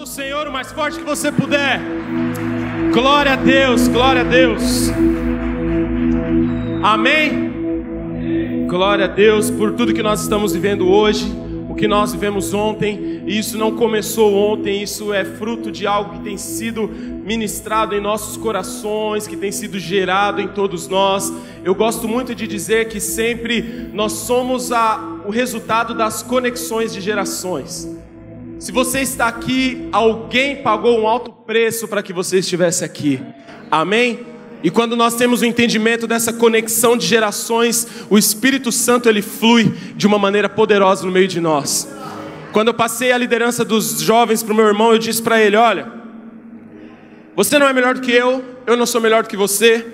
do Senhor o mais forte que você puder. Glória a Deus, glória a Deus. Amém. Glória a Deus por tudo que nós estamos vivendo hoje, o que nós vivemos ontem. E isso não começou ontem, isso é fruto de algo que tem sido ministrado em nossos corações, que tem sido gerado em todos nós. Eu gosto muito de dizer que sempre nós somos a, o resultado das conexões de gerações. Se você está aqui, alguém pagou um alto preço para que você estivesse aqui. Amém? E quando nós temos o entendimento dessa conexão de gerações, o Espírito Santo ele flui de uma maneira poderosa no meio de nós. Quando eu passei a liderança dos jovens para o meu irmão, eu disse para ele: Olha, você não é melhor do que eu, eu não sou melhor do que você,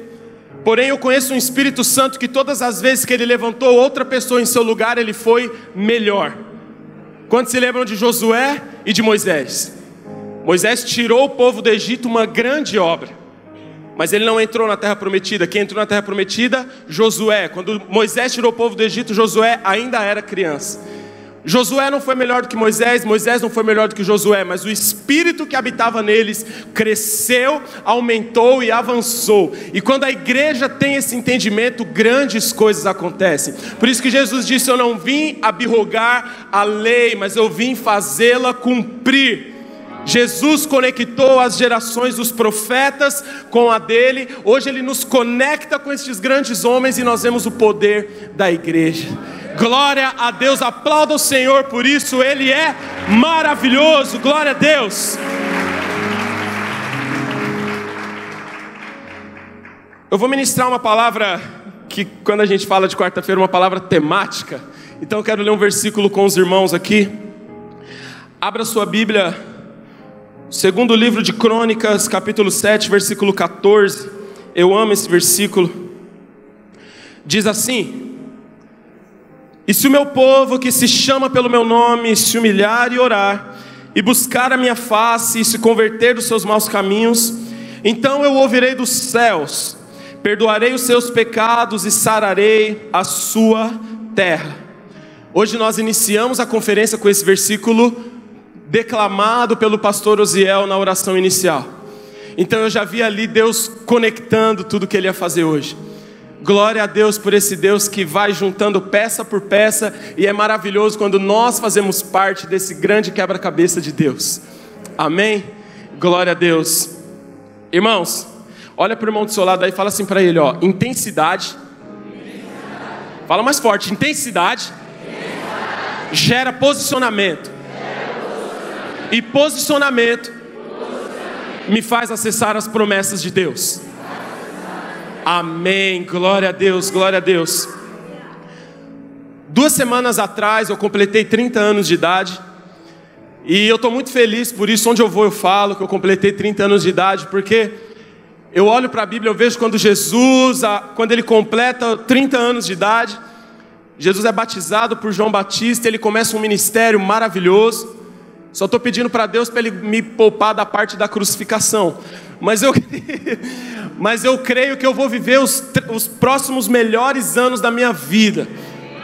porém eu conheço um Espírito Santo que todas as vezes que ele levantou outra pessoa em seu lugar, ele foi melhor. Quando se lembram de Josué e de Moisés? Moisés tirou o povo do Egito uma grande obra, mas ele não entrou na terra prometida. Quem entrou na terra prometida? Josué. Quando Moisés tirou o povo do Egito, Josué ainda era criança. Josué não foi melhor do que Moisés, Moisés não foi melhor do que Josué, mas o espírito que habitava neles cresceu, aumentou e avançou. E quando a igreja tem esse entendimento, grandes coisas acontecem. Por isso que Jesus disse: Eu não vim abirrogar a lei, mas eu vim fazê-la cumprir. Jesus conectou as gerações dos profetas com a dele, hoje ele nos conecta com esses grandes homens e nós vemos o poder da igreja. Glória a Deus, aplauda o Senhor por isso, Ele é maravilhoso, glória a Deus. Eu vou ministrar uma palavra que, quando a gente fala de quarta-feira, uma palavra temática. Então eu quero ler um versículo com os irmãos aqui. Abra sua Bíblia, segundo livro de Crônicas, capítulo 7, versículo 14. Eu amo esse versículo. Diz assim: e se o meu povo, que se chama pelo meu nome, se humilhar e orar, e buscar a minha face e se converter dos seus maus caminhos, então eu ouvirei dos céus, perdoarei os seus pecados e sararei a sua terra. Hoje nós iniciamos a conferência com esse versículo declamado pelo pastor Osiel na oração inicial. Então eu já vi ali Deus conectando tudo que ele ia fazer hoje. Glória a Deus por esse Deus que vai juntando peça por peça, e é maravilhoso quando nós fazemos parte desse grande quebra-cabeça de Deus. Amém? Glória a Deus. Irmãos, olha para o irmão do seu lado aí e fala assim para ele: ó, intensidade. Fala mais forte: intensidade. Gera, posicionamento. E posicionamento me faz acessar as promessas de Deus. Amém. Glória a Deus, glória a Deus. Duas semanas atrás eu completei 30 anos de idade. E eu estou muito feliz por isso. Onde eu vou, eu falo que eu completei 30 anos de idade, porque eu olho para a Bíblia, eu vejo quando Jesus, quando ele completa 30 anos de idade, Jesus é batizado por João Batista, ele começa um ministério maravilhoso. Só estou pedindo para Deus para ele me poupar da parte da crucificação. Mas eu, mas eu creio que eu vou viver os, os próximos melhores anos da minha vida.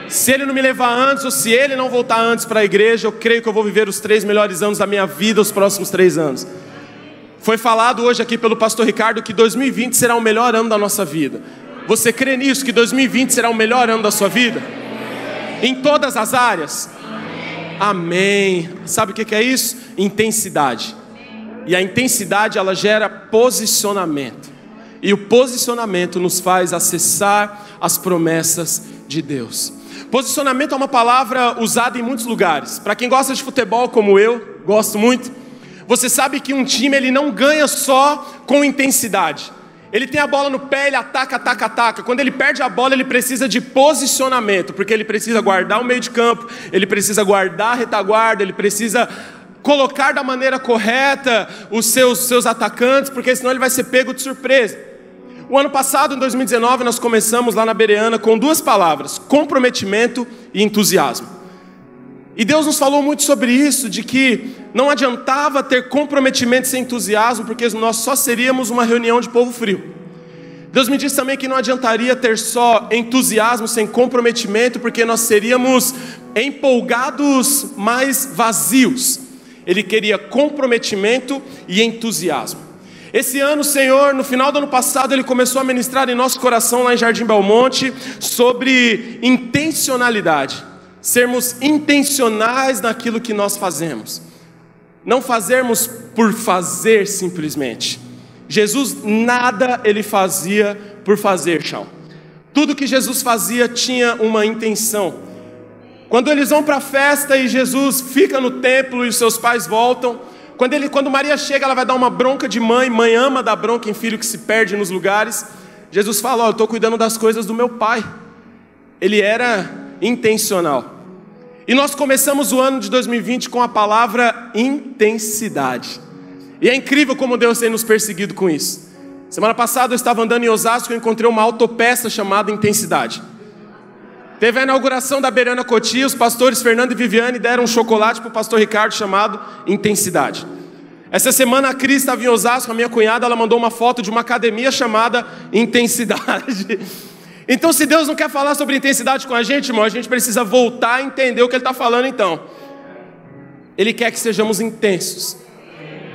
Se ele não me levar antes, ou se ele não voltar antes para a igreja, eu creio que eu vou viver os três melhores anos da minha vida, os próximos três anos. Foi falado hoje aqui pelo pastor Ricardo que 2020 será o melhor ano da nossa vida. Você crê nisso, que 2020 será o melhor ano da sua vida? Em todas as áreas? Amém. Sabe o que é isso? Intensidade. E a intensidade ela gera posicionamento. E o posicionamento nos faz acessar as promessas de Deus. Posicionamento é uma palavra usada em muitos lugares. Para quem gosta de futebol como eu, gosto muito, você sabe que um time ele não ganha só com intensidade. Ele tem a bola no pé, ele ataca, ataca, ataca. Quando ele perde a bola, ele precisa de posicionamento, porque ele precisa guardar o meio de campo, ele precisa guardar a retaguarda, ele precisa colocar da maneira correta os seus, seus atacantes, porque senão ele vai ser pego de surpresa. O ano passado, em 2019, nós começamos lá na Bereana com duas palavras: comprometimento e entusiasmo. E Deus nos falou muito sobre isso, de que não adiantava ter comprometimento sem entusiasmo, porque nós só seríamos uma reunião de povo frio. Deus me disse também que não adiantaria ter só entusiasmo sem comprometimento, porque nós seríamos empolgados, mas vazios. ele queria comprometimento e entusiasmo. Esse ano, Senhor, no final do ano passado, Ele começou a ministrar em nosso coração lá em Jardim Belmonte sobre intencionalidade, sermos intencionais naquilo que nós fazemos, não fazermos por fazer simplesmente. Jesus nada ele fazia por fazer, chão. Tudo que Jesus fazia tinha uma intenção. Quando eles vão para a festa e Jesus fica no templo e os seus pais voltam, quando, ele, quando Maria chega, ela vai dar uma bronca de mãe, mãe ama dar bronca em filho que se perde nos lugares. Jesus fala: oh, eu estou cuidando das coisas do meu pai. Ele era intencional. E nós começamos o ano de 2020 com a palavra intensidade. E é incrível como Deus tem nos perseguido com isso. Semana passada eu estava andando em Osasco e encontrei uma autopeça chamada Intensidade. Teve a inauguração da Beirana Cotia, os pastores Fernando e Viviane deram um chocolate para o pastor Ricardo chamado Intensidade. Essa semana a Cris estava em Osasco, a minha cunhada, ela mandou uma foto de uma academia chamada Intensidade. Então, se Deus não quer falar sobre intensidade com a gente, irmão, a gente precisa voltar a entender o que Ele está falando então. Ele quer que sejamos intensos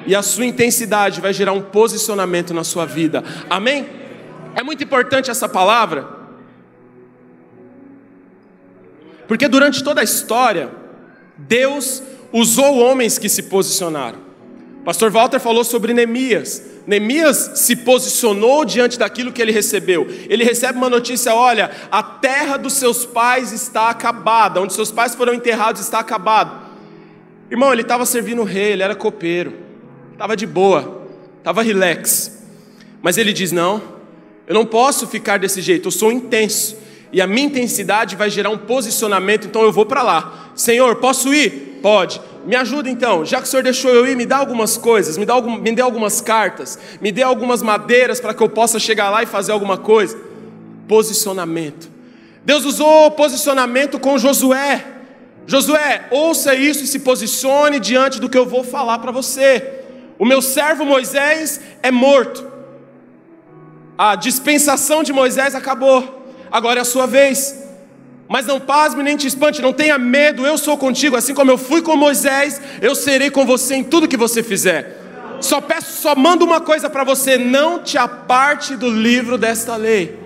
e a sua intensidade vai gerar um posicionamento na sua vida. Amém? É muito importante essa palavra, porque durante toda a história, Deus usou homens que se posicionaram. Pastor Walter falou sobre Neemias. Neemias se posicionou diante daquilo que ele recebeu. Ele recebe uma notícia: olha, a terra dos seus pais está acabada, onde seus pais foram enterrados está acabado. Irmão, ele estava servindo o rei, ele era copeiro estava de boa, estava relax. Mas ele diz: Não, eu não posso ficar desse jeito, eu sou intenso. E a minha intensidade vai gerar um posicionamento, então eu vou para lá. Senhor, posso ir? Pode. Me ajuda então, já que o Senhor deixou eu ir, me dá algumas coisas, me, dá algum, me dê algumas cartas, me dê algumas madeiras para que eu possa chegar lá e fazer alguma coisa. Posicionamento. Deus usou posicionamento com Josué. Josué, ouça isso e se posicione diante do que eu vou falar para você. O meu servo Moisés é morto. A dispensação de Moisés acabou. Agora é a sua vez. Mas não pasme nem te espante, não tenha medo, eu sou contigo, assim como eu fui com Moisés, eu serei com você em tudo que você fizer. Só peço, só mando uma coisa para você: não te aparte do livro desta lei.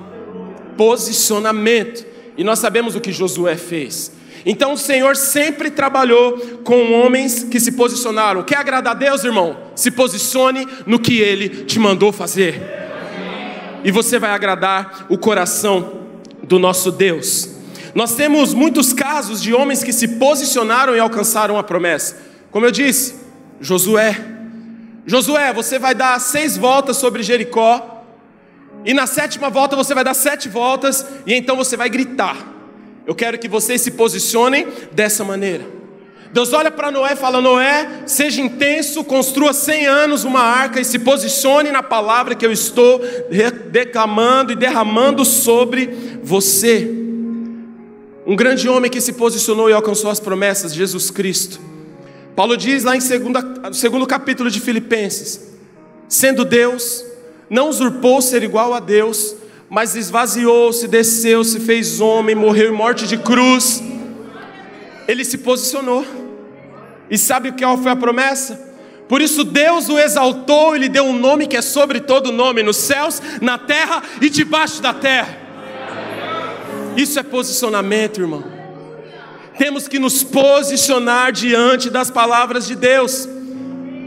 Posicionamento. E nós sabemos o que Josué fez. Então o Senhor sempre trabalhou com homens que se posicionaram. Quer agradar a Deus, irmão? Se posicione no que Ele te mandou fazer. E você vai agradar o coração do nosso Deus. Nós temos muitos casos de homens que se posicionaram e alcançaram a promessa. Como eu disse, Josué. Josué, você vai dar seis voltas sobre Jericó. E na sétima volta você vai dar sete voltas. E então você vai gritar. Eu quero que vocês se posicionem dessa maneira. Deus olha para Noé e fala: Noé, seja intenso, construa 100 anos uma arca e se posicione na palavra que eu estou declamando e derramando sobre você. Um grande homem que se posicionou e alcançou as promessas, Jesus Cristo. Paulo diz lá em segunda, segundo capítulo de Filipenses: sendo Deus, não usurpou ser igual a Deus, mas esvaziou-se, desceu, se fez homem, morreu em morte de cruz. Ele se posicionou. E sabe qual foi a promessa? Por isso Deus o exaltou e lhe deu um nome que é sobre todo nome, nos céus, na terra e debaixo da terra. Isso é posicionamento, irmão. Temos que nos posicionar diante das palavras de Deus.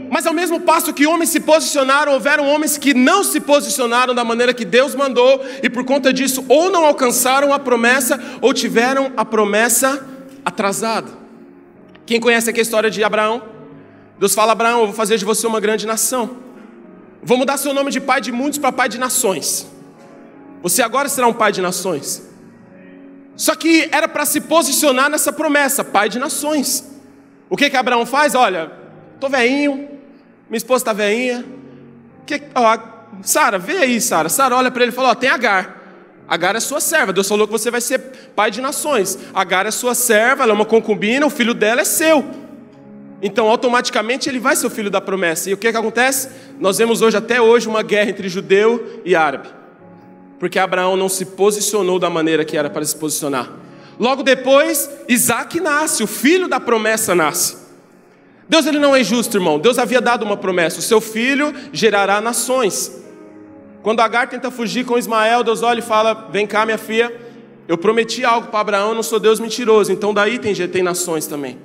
Mas ao mesmo passo que homens se posicionaram, houveram homens que não se posicionaram da maneira que Deus mandou, e por conta disso, ou não alcançaram a promessa, ou tiveram a promessa atrasada. Quem conhece aqui a história de Abraão? Deus fala: Abraão, eu vou fazer de você uma grande nação. Vou mudar seu nome de pai de muitos para pai de nações. Você agora será um pai de nações. Só que era para se posicionar nessa promessa, pai de nações. O que que Abraão faz? Olha, tô veinho, minha esposa está veinha. Que, ó, Sara, vê aí, Sara. Sara olha para ele e fala: ó, tem Agar. Agar é sua serva. Deus falou que você vai ser pai de nações. Agar é sua serva, ela é uma concubina, o filho dela é seu. Então, automaticamente, ele vai ser o filho da promessa. E o que, que acontece? Nós vemos hoje, até hoje, uma guerra entre judeu e árabe. Porque Abraão não se posicionou da maneira que era para se posicionar. Logo depois, Isaac nasce, o filho da promessa nasce. Deus ele não é injusto, irmão. Deus havia dado uma promessa: o seu filho gerará nações. Quando Agar tenta fugir com Ismael, Deus olha e fala: Vem cá, minha filha, eu prometi algo para Abraão, eu não sou Deus mentiroso. Então daí tem, tem nações também.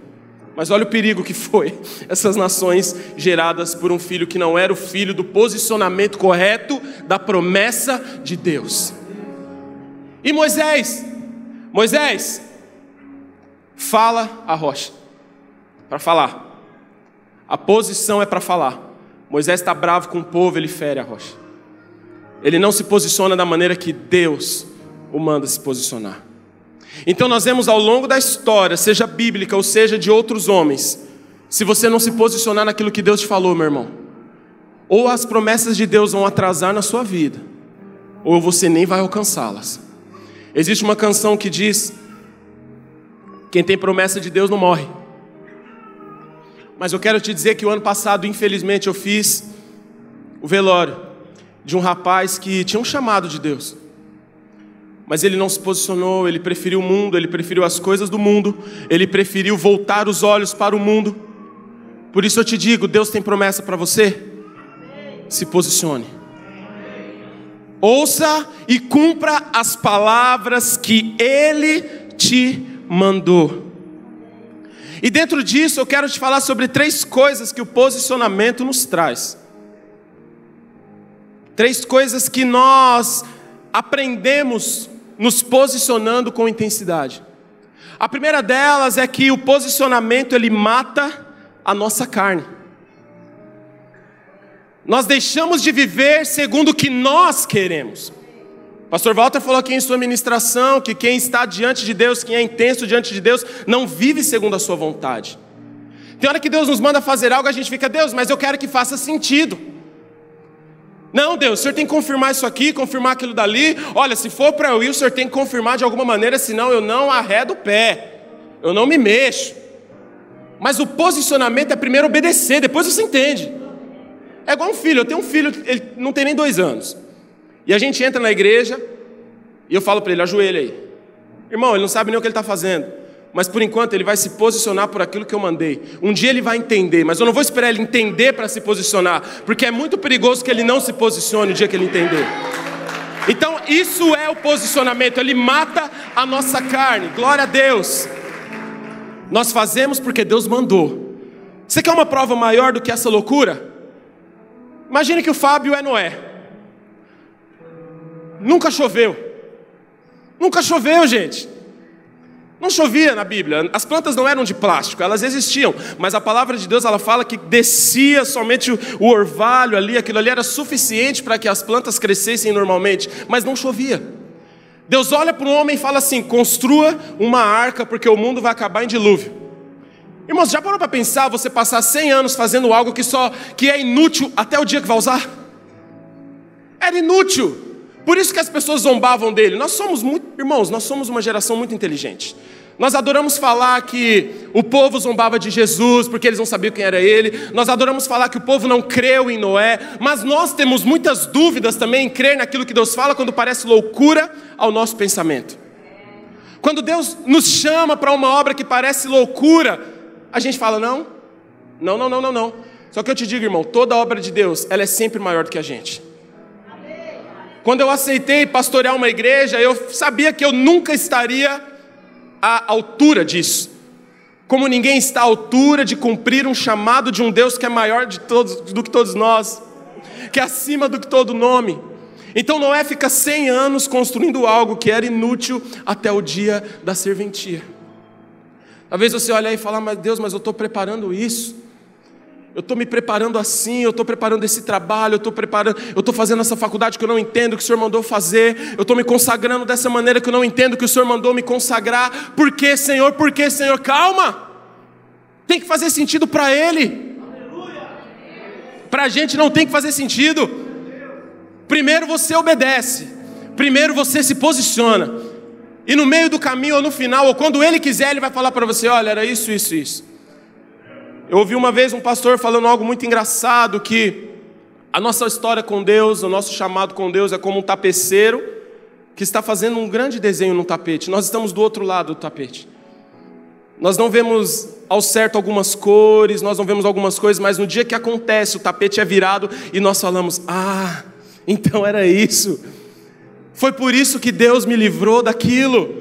Mas olha o perigo que foi essas nações geradas por um filho que não era o filho do posicionamento correto da promessa de Deus. E Moisés, Moisés, fala a rocha para falar. A posição é para falar. Moisés está bravo com o povo, ele fere a rocha. Ele não se posiciona da maneira que Deus o manda se posicionar. Então nós vemos ao longo da história, seja bíblica ou seja de outros homens, se você não se posicionar naquilo que Deus te falou, meu irmão, ou as promessas de Deus vão atrasar na sua vida, ou você nem vai alcançá-las. Existe uma canção que diz: Quem tem promessa de Deus não morre. Mas eu quero te dizer que o ano passado, infelizmente, eu fiz o velório de um rapaz que tinha um chamado de Deus. Mas ele não se posicionou, ele preferiu o mundo, ele preferiu as coisas do mundo, ele preferiu voltar os olhos para o mundo. Por isso eu te digo: Deus tem promessa para você. Se posicione. Ouça e cumpra as palavras que Ele te mandou. E dentro disso eu quero te falar sobre três coisas que o posicionamento nos traz. Três coisas que nós aprendemos nos posicionando com intensidade. A primeira delas é que o posicionamento ele mata a nossa carne. Nós deixamos de viver segundo o que nós queremos. Pastor Walter falou aqui em sua ministração que quem está diante de Deus, quem é intenso diante de Deus, não vive segundo a sua vontade. Tem hora que Deus nos manda fazer algo, a gente fica, Deus, mas eu quero que faça sentido. Não, Deus, o Senhor tem que confirmar isso aqui, confirmar aquilo dali. Olha, se for para eu ir, o Senhor tem que confirmar de alguma maneira, senão eu não arredo o pé, eu não me mexo. Mas o posicionamento é primeiro obedecer, depois você entende. É igual um filho, eu tenho um filho, ele não tem nem dois anos. E a gente entra na igreja e eu falo para ele: ajoelha aí. Irmão, ele não sabe nem o que ele está fazendo. Mas por enquanto ele vai se posicionar por aquilo que eu mandei. Um dia ele vai entender, mas eu não vou esperar ele entender para se posicionar, porque é muito perigoso que ele não se posicione o dia que ele entender. Então, isso é o posicionamento, ele mata a nossa carne. Glória a Deus. Nós fazemos porque Deus mandou. Você quer uma prova maior do que essa loucura? Imagine que o Fábio é Noé. Nunca choveu. Nunca choveu, gente. Não chovia na Bíblia. As plantas não eram de plástico, elas existiam, mas a palavra de Deus ela fala que descia somente o orvalho ali, aquilo ali era suficiente para que as plantas crescessem normalmente, mas não chovia. Deus olha para o homem e fala assim: construa uma arca, porque o mundo vai acabar em dilúvio. Irmãos, já parou para pensar você passar 100 anos fazendo algo que só que é inútil até o dia que vai usar? Era inútil. Por isso que as pessoas zombavam dele. Nós somos muito, irmãos, nós somos uma geração muito inteligente. Nós adoramos falar que o povo zombava de Jesus porque eles não sabiam quem era ele. Nós adoramos falar que o povo não creu em Noé. Mas nós temos muitas dúvidas também em crer naquilo que Deus fala quando parece loucura ao nosso pensamento. Quando Deus nos chama para uma obra que parece loucura, a gente fala: não, não, não, não, não, não. Só que eu te digo, irmão, toda obra de Deus, ela é sempre maior do que a gente. Quando eu aceitei pastorear uma igreja, eu sabia que eu nunca estaria à altura disso. Como ninguém está à altura de cumprir um chamado de um Deus que é maior de todos, do que todos nós, que é acima do que todo nome. Então Noé fica 100 anos construindo algo que era inútil até o dia da serventia. Talvez você olhe aí e fale, mas Deus, mas eu estou preparando isso. Eu estou me preparando assim, eu estou preparando esse trabalho, eu estou preparando, eu estou fazendo essa faculdade que eu não entendo que o Senhor mandou fazer, eu estou me consagrando dessa maneira que eu não entendo que o Senhor mandou me consagrar. Por que, Senhor? Por que, Senhor? Calma! Tem que fazer sentido para Ele. Para a gente não tem que fazer sentido. Primeiro você obedece, primeiro você se posiciona, e no meio do caminho ou no final, ou quando Ele quiser, Ele vai falar para você: olha, era isso, isso, isso. Eu ouvi uma vez um pastor falando algo muito engraçado que a nossa história com Deus, o nosso chamado com Deus é como um tapeceiro que está fazendo um grande desenho no tapete. Nós estamos do outro lado do tapete. Nós não vemos ao certo algumas cores, nós não vemos algumas coisas, mas no dia que acontece, o tapete é virado e nós falamos: Ah, então era isso. Foi por isso que Deus me livrou daquilo.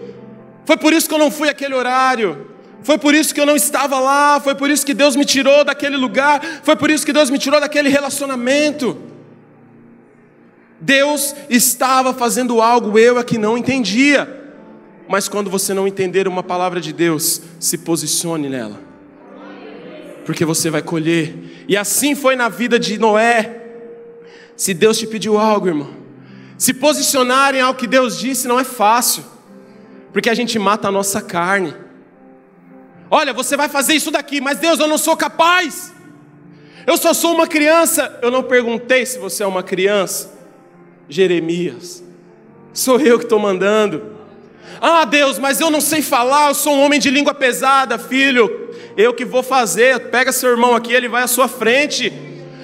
Foi por isso que eu não fui aquele horário. Foi por isso que eu não estava lá. Foi por isso que Deus me tirou daquele lugar. Foi por isso que Deus me tirou daquele relacionamento. Deus estava fazendo algo, eu é que não entendia. Mas quando você não entender uma palavra de Deus, se posicione nela, porque você vai colher. E assim foi na vida de Noé. Se Deus te pediu algo, irmão, se posicionar em algo que Deus disse não é fácil, porque a gente mata a nossa carne. Olha, você vai fazer isso daqui, mas Deus, eu não sou capaz. Eu só sou uma criança. Eu não perguntei se você é uma criança. Jeremias, sou eu que estou mandando. Ah, Deus, mas eu não sei falar, eu sou um homem de língua pesada, filho. Eu que vou fazer. Pega seu irmão aqui, ele vai à sua frente.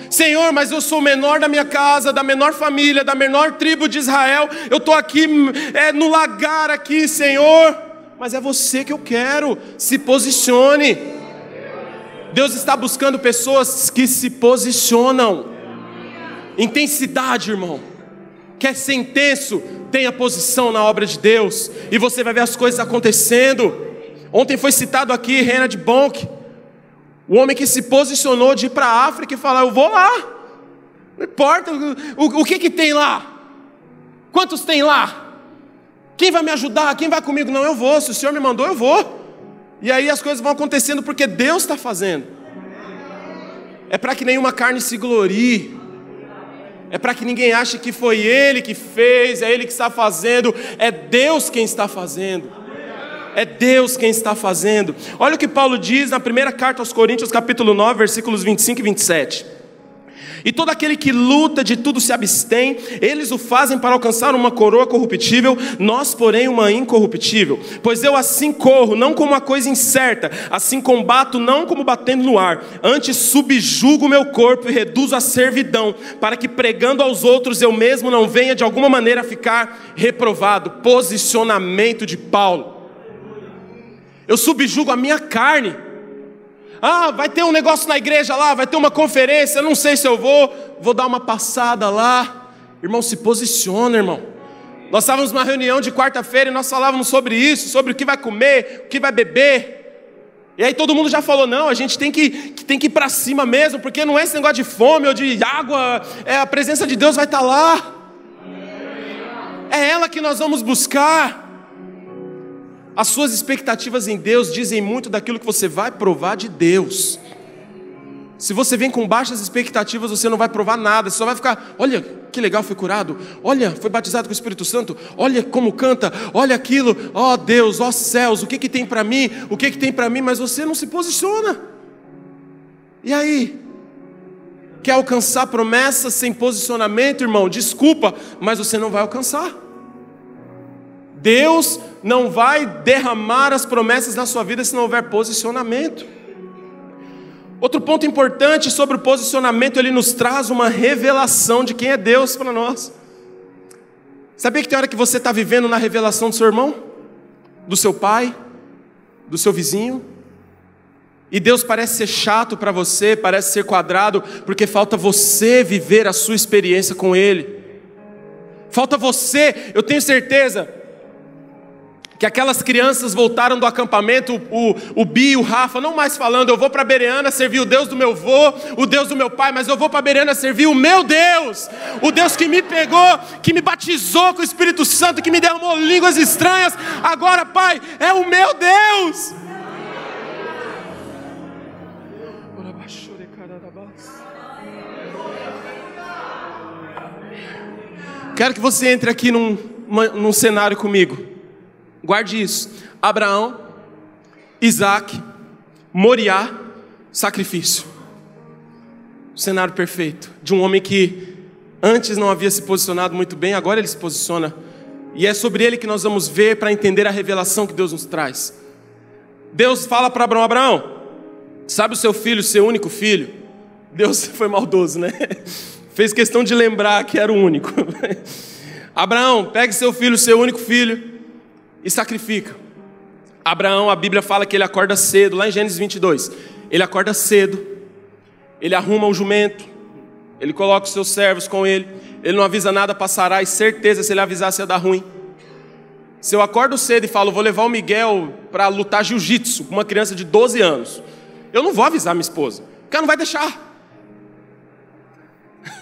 Senhor, mas eu sou o menor da minha casa, da menor família, da menor tribo de Israel. Eu estou aqui é, no lagar aqui, Senhor. Mas é você que eu quero. Se posicione. Deus está buscando pessoas que se posicionam. Intensidade, irmão. Quer ser intenso? Tenha posição na obra de Deus. E você vai ver as coisas acontecendo. Ontem foi citado aqui Renard Bonk. O homem que se posicionou de ir para a África e falar: Eu vou lá. Não importa o, o, o que, que tem lá. Quantos tem lá? Quem vai me ajudar? Quem vai comigo? Não, eu vou. Se o Senhor me mandou, eu vou. E aí as coisas vão acontecendo porque Deus está fazendo. É para que nenhuma carne se glorie. É para que ninguém ache que foi Ele que fez, é Ele que está fazendo. É Deus quem está fazendo. É Deus quem está fazendo. Olha o que Paulo diz na primeira carta aos Coríntios, capítulo 9, versículos 25 e 27. E todo aquele que luta de tudo se abstém, eles o fazem para alcançar uma coroa corruptível, nós, porém, uma incorruptível. Pois eu assim corro, não como uma coisa incerta, assim combato, não como batendo no ar, antes subjugo meu corpo e reduzo a servidão, para que pregando aos outros eu mesmo não venha de alguma maneira ficar reprovado. Posicionamento de Paulo. Eu subjugo a minha carne ah, vai ter um negócio na igreja lá, vai ter uma conferência, não sei se eu vou, vou dar uma passada lá. Irmão, se posiciona, irmão. Nós estávamos numa reunião de quarta-feira e nós falávamos sobre isso, sobre o que vai comer, o que vai beber. E aí todo mundo já falou: não, a gente tem que, tem que ir para cima mesmo, porque não é esse negócio de fome ou de água, é, a presença de Deus vai estar tá lá. É ela que nós vamos buscar. As suas expectativas em Deus dizem muito daquilo que você vai provar de Deus. Se você vem com baixas expectativas, você não vai provar nada, você só vai ficar, olha que legal, foi curado, olha, foi batizado com o Espírito Santo, olha como canta, olha aquilo, ó oh, Deus, ó oh, céus, o que, que tem para mim, o que, que tem para mim, mas você não se posiciona. E aí? Quer alcançar promessas sem posicionamento, irmão? Desculpa, mas você não vai alcançar. Deus não vai derramar as promessas na sua vida se não houver posicionamento. Outro ponto importante sobre o posicionamento, ele nos traz uma revelação de quem é Deus para nós. Sabia que tem hora que você está vivendo na revelação do seu irmão, do seu pai, do seu vizinho? E Deus parece ser chato para você, parece ser quadrado, porque falta você viver a sua experiência com Ele. Falta você, eu tenho certeza, que aquelas crianças voltaram do acampamento, o, o Bi, o Rafa, não mais falando, eu vou para Bereana servir o Deus do meu avô, o Deus do meu pai, mas eu vou para Bereana servir o meu Deus, o Deus que me pegou, que me batizou com o Espírito Santo, que me derramou línguas estranhas, agora, Pai, é o meu Deus. Quero que você entre aqui num, num cenário comigo. Guarde isso. Abraão, Isaac, Moriá, sacrifício. O cenário perfeito de um homem que antes não havia se posicionado muito bem, agora ele se posiciona. E é sobre ele que nós vamos ver para entender a revelação que Deus nos traz. Deus fala para Abraão: Abraão, sabe o seu filho, seu único filho? Deus foi maldoso, né? Fez questão de lembrar que era o único. Abraão, pegue seu filho, seu único filho, e sacrifica. Abraão, a Bíblia fala que ele acorda cedo, lá em Gênesis 22. Ele acorda cedo, ele arruma o jumento, ele coloca os seus servos com ele, ele não avisa nada passará e certeza se ele avisasse ia dar ruim. Se eu acordo cedo e falo, vou levar o Miguel para lutar jiu-jitsu com uma criança de 12 anos, eu não vou avisar minha esposa, porque ela não vai deixar.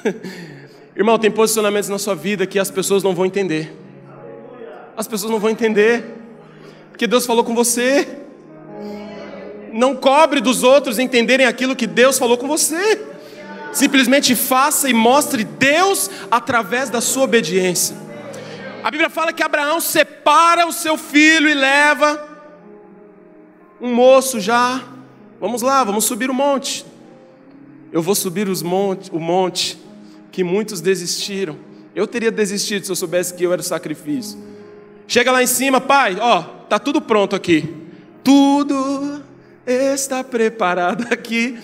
Irmão, tem posicionamentos na sua vida que as pessoas não vão entender. As pessoas não vão entender, porque Deus falou com você. Não cobre dos outros entenderem aquilo que Deus falou com você. Simplesmente faça e mostre Deus através da sua obediência. A Bíblia fala que Abraão separa o seu filho e leva um moço já. Vamos lá, vamos subir o monte. Eu vou subir os monte, o monte que muitos desistiram. Eu teria desistido se eu soubesse que eu era o sacrifício. Chega lá em cima, pai, ó, tá tudo pronto aqui. Tudo está preparado aqui.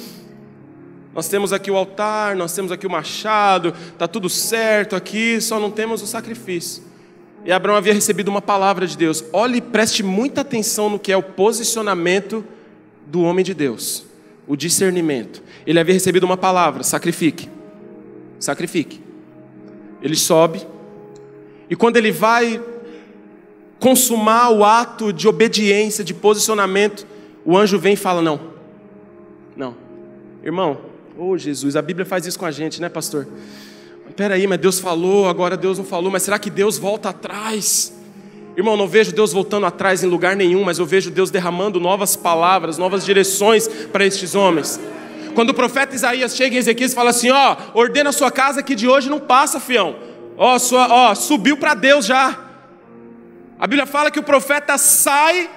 Nós temos aqui o altar, nós temos aqui o machado, tá tudo certo aqui, só não temos o sacrifício. E Abraão havia recebido uma palavra de Deus. Olhe e preste muita atenção no que é o posicionamento do homem de Deus, o discernimento. Ele havia recebido uma palavra: sacrifique sacrifique. Ele sobe, e quando ele vai consumar o ato de obediência, de posicionamento, o anjo vem e fala: Não, não, irmão, oh Jesus, a Bíblia faz isso com a gente, né, pastor? Peraí, mas Deus falou, agora Deus não falou, mas será que Deus volta atrás? Irmão, não vejo Deus voltando atrás em lugar nenhum, mas eu vejo Deus derramando novas palavras, novas direções para estes homens. Quando o profeta Isaías chega em Ezequias e fala assim: Ó, ordena a sua casa que de hoje não passa, fião. Ó, sua, ó subiu para Deus já. A Bíblia fala que o profeta sai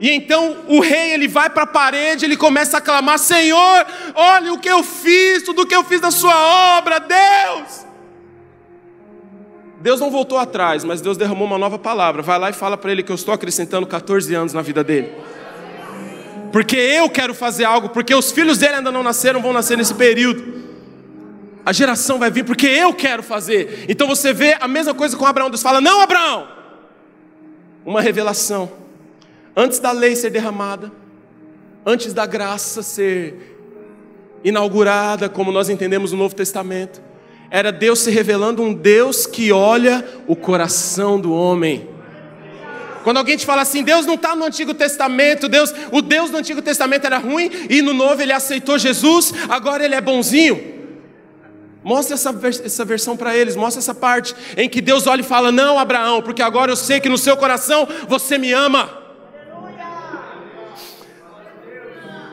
e então o rei ele vai para a parede, ele começa a clamar: Senhor, olha o que eu fiz, tudo o que eu fiz na sua obra, Deus. Deus não voltou atrás, mas Deus derramou uma nova palavra. Vai lá e fala para ele que eu estou acrescentando 14 anos na vida dele porque eu quero fazer algo, porque os filhos dele ainda não nasceram, vão nascer nesse período. A geração vai vir porque eu quero fazer. Então você vê a mesma coisa com Abraão. Deus fala: Não, Abraão. Uma revelação. Antes da lei ser derramada, antes da graça ser inaugurada, como nós entendemos no Novo Testamento, era Deus se revelando um Deus que olha o coração do homem. Quando alguém te fala assim, Deus não está no Antigo Testamento, Deus, o Deus do Antigo Testamento era ruim e no Novo ele aceitou Jesus, agora ele é bonzinho. Mostra essa, essa versão para eles, mostra essa parte em que Deus olha e fala: Não, Abraão, porque agora eu sei que no seu coração você me ama.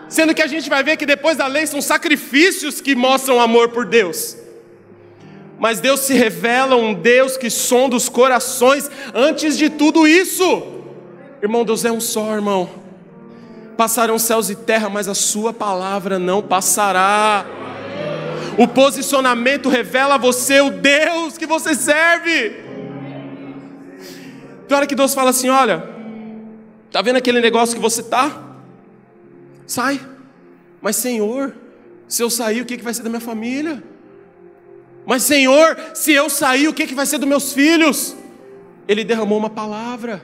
Sendo que a gente vai ver que depois da lei são sacrifícios que mostram amor por Deus. Mas Deus se revela um Deus que sonda os corações antes de tudo isso. Irmão, Deus é um só, irmão. Passarão céus e terra, mas a sua palavra não passará. O posicionamento revela a você o Deus que você serve. Tem hora que Deus fala assim: olha, tá vendo aquele negócio que você tá? Sai. Mas Senhor, se eu sair, o que vai ser da minha família? Mas, Senhor, se eu sair, o que, que vai ser dos meus filhos? Ele derramou uma palavra,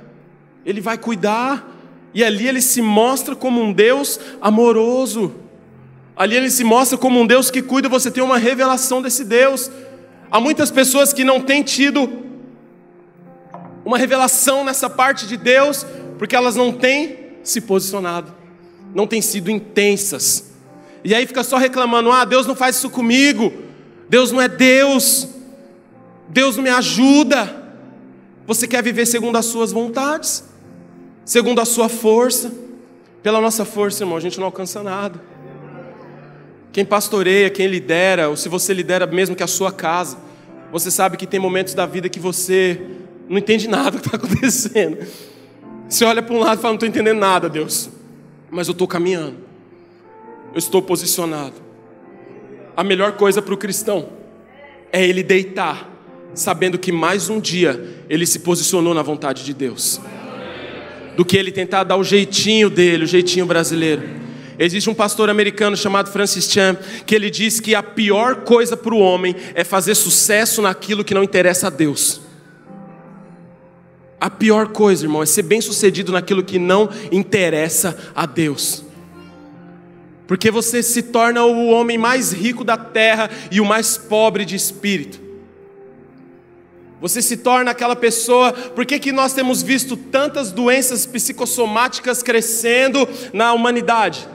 ele vai cuidar, e ali ele se mostra como um Deus amoroso. Ali ele se mostra como um Deus que cuida, você tem uma revelação desse Deus. Há muitas pessoas que não têm tido uma revelação nessa parte de Deus, porque elas não têm se posicionado, não têm sido intensas. E aí fica só reclamando: ah, Deus não faz isso comigo. Deus não é Deus, Deus não me ajuda. Você quer viver segundo as suas vontades, segundo a sua força. Pela nossa força, irmão, a gente não alcança nada. Quem pastoreia, quem lidera, ou se você lidera mesmo que a sua casa, você sabe que tem momentos da vida que você não entende nada do que está acontecendo. Você olha para um lado e fala: Não estou entendendo nada, Deus, mas eu estou caminhando, eu estou posicionado a melhor coisa para o cristão é ele deitar, sabendo que mais um dia ele se posicionou na vontade de Deus, do que ele tentar dar o jeitinho dele, o jeitinho brasileiro. Existe um pastor americano chamado Francis Chan que ele diz que a pior coisa para o homem é fazer sucesso naquilo que não interessa a Deus. A pior coisa, irmão, é ser bem sucedido naquilo que não interessa a Deus. Porque você se torna o homem mais rico da terra e o mais pobre de espírito. Você se torna aquela pessoa. Por que, que nós temos visto tantas doenças psicossomáticas crescendo na humanidade?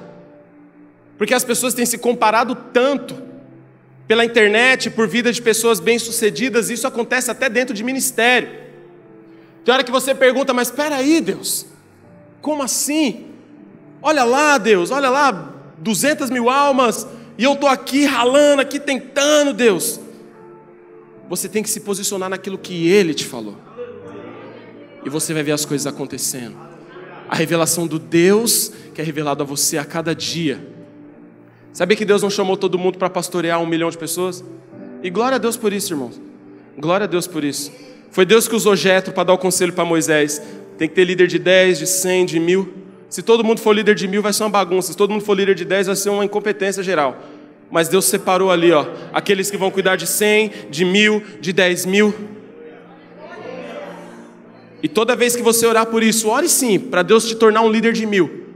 Porque as pessoas têm se comparado tanto pela internet, por vida de pessoas bem-sucedidas, isso acontece até dentro de ministério. Tem hora que você pergunta, mas espera aí, Deus, como assim? Olha lá, Deus, olha lá, 200 mil almas, e eu estou aqui ralando, aqui tentando, Deus. Você tem que se posicionar naquilo que Ele te falou, e você vai ver as coisas acontecendo. A revelação do Deus que é revelado a você a cada dia Sabia que Deus não chamou todo mundo para pastorear um milhão de pessoas? E glória a Deus por isso, irmãos. Glória a Deus por isso. Foi Deus que usou Jetro para dar o conselho para Moisés. Tem que ter líder de 10, de 100, de mil. Se todo mundo for líder de mil, vai ser uma bagunça. Se todo mundo for líder de 10, vai ser uma incompetência geral. Mas Deus separou ali, ó, aqueles que vão cuidar de 100, de mil, de 10 mil. E toda vez que você orar por isso, ore sim, para Deus te tornar um líder de mil.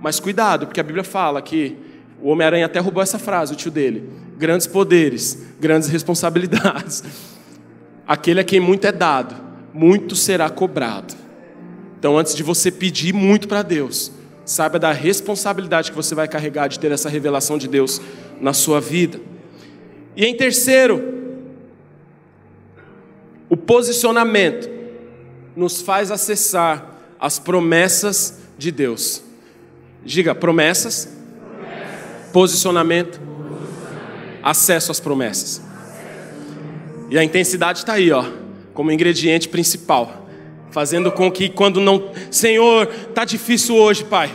Mas cuidado, porque a Bíblia fala que o Homem-Aranha até roubou essa frase, o tio dele. Grandes poderes, grandes responsabilidades. Aquele a quem muito é dado, muito será cobrado. Então, antes de você pedir muito para Deus, saiba da responsabilidade que você vai carregar de ter essa revelação de Deus na sua vida. E em terceiro, o posicionamento nos faz acessar as promessas de Deus. Diga, promessas Posicionamento, acesso às promessas. E a intensidade está aí, ó, como ingrediente principal, fazendo com que quando não, Senhor, tá difícil hoje, Pai.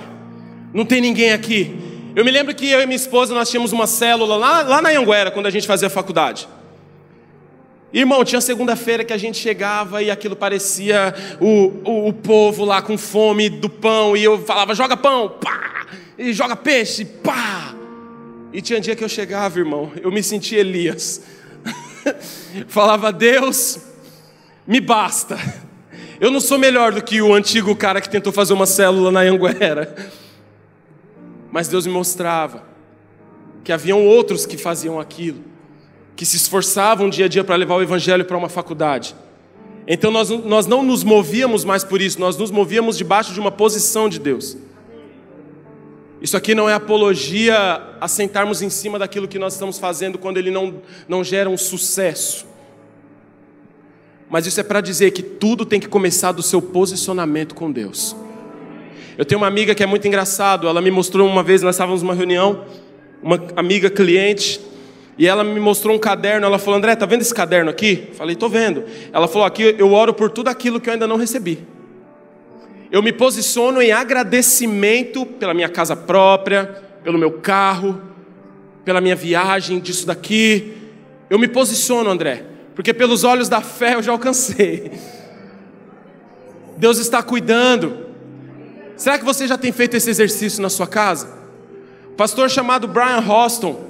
Não tem ninguém aqui. Eu me lembro que eu e minha esposa nós tínhamos uma célula lá, lá na Anguera, quando a gente fazia faculdade. Irmão, tinha segunda-feira que a gente chegava e aquilo parecia o, o, o, povo lá com fome do pão, e eu falava: joga pão, pá, e joga peixe, pá. E tinha dia que eu chegava, irmão, eu me sentia Elias. Falava, Deus, me basta. Eu não sou melhor do que o antigo cara que tentou fazer uma célula na Anguera. Mas Deus me mostrava que haviam outros que faziam aquilo, que se esforçavam dia a dia para levar o Evangelho para uma faculdade. Então nós, nós não nos movíamos mais por isso, nós nos movíamos debaixo de uma posição de Deus. Isso aqui não é apologia a sentarmos em cima daquilo que nós estamos fazendo quando ele não, não gera um sucesso. Mas isso é para dizer que tudo tem que começar do seu posicionamento com Deus. Eu tenho uma amiga que é muito engraçado, ela me mostrou uma vez, nós estávamos numa reunião, uma amiga cliente, e ela me mostrou um caderno, ela falou: "André, tá vendo esse caderno aqui?" Falei: "Tô vendo". Ela falou: "Aqui eu oro por tudo aquilo que eu ainda não recebi" eu me posiciono em agradecimento pela minha casa própria, pelo meu carro, pela minha viagem, disso daqui. Eu me posiciono, André, porque pelos olhos da fé eu já alcancei. Deus está cuidando. Será que você já tem feito esse exercício na sua casa? pastor chamado Brian Hoston,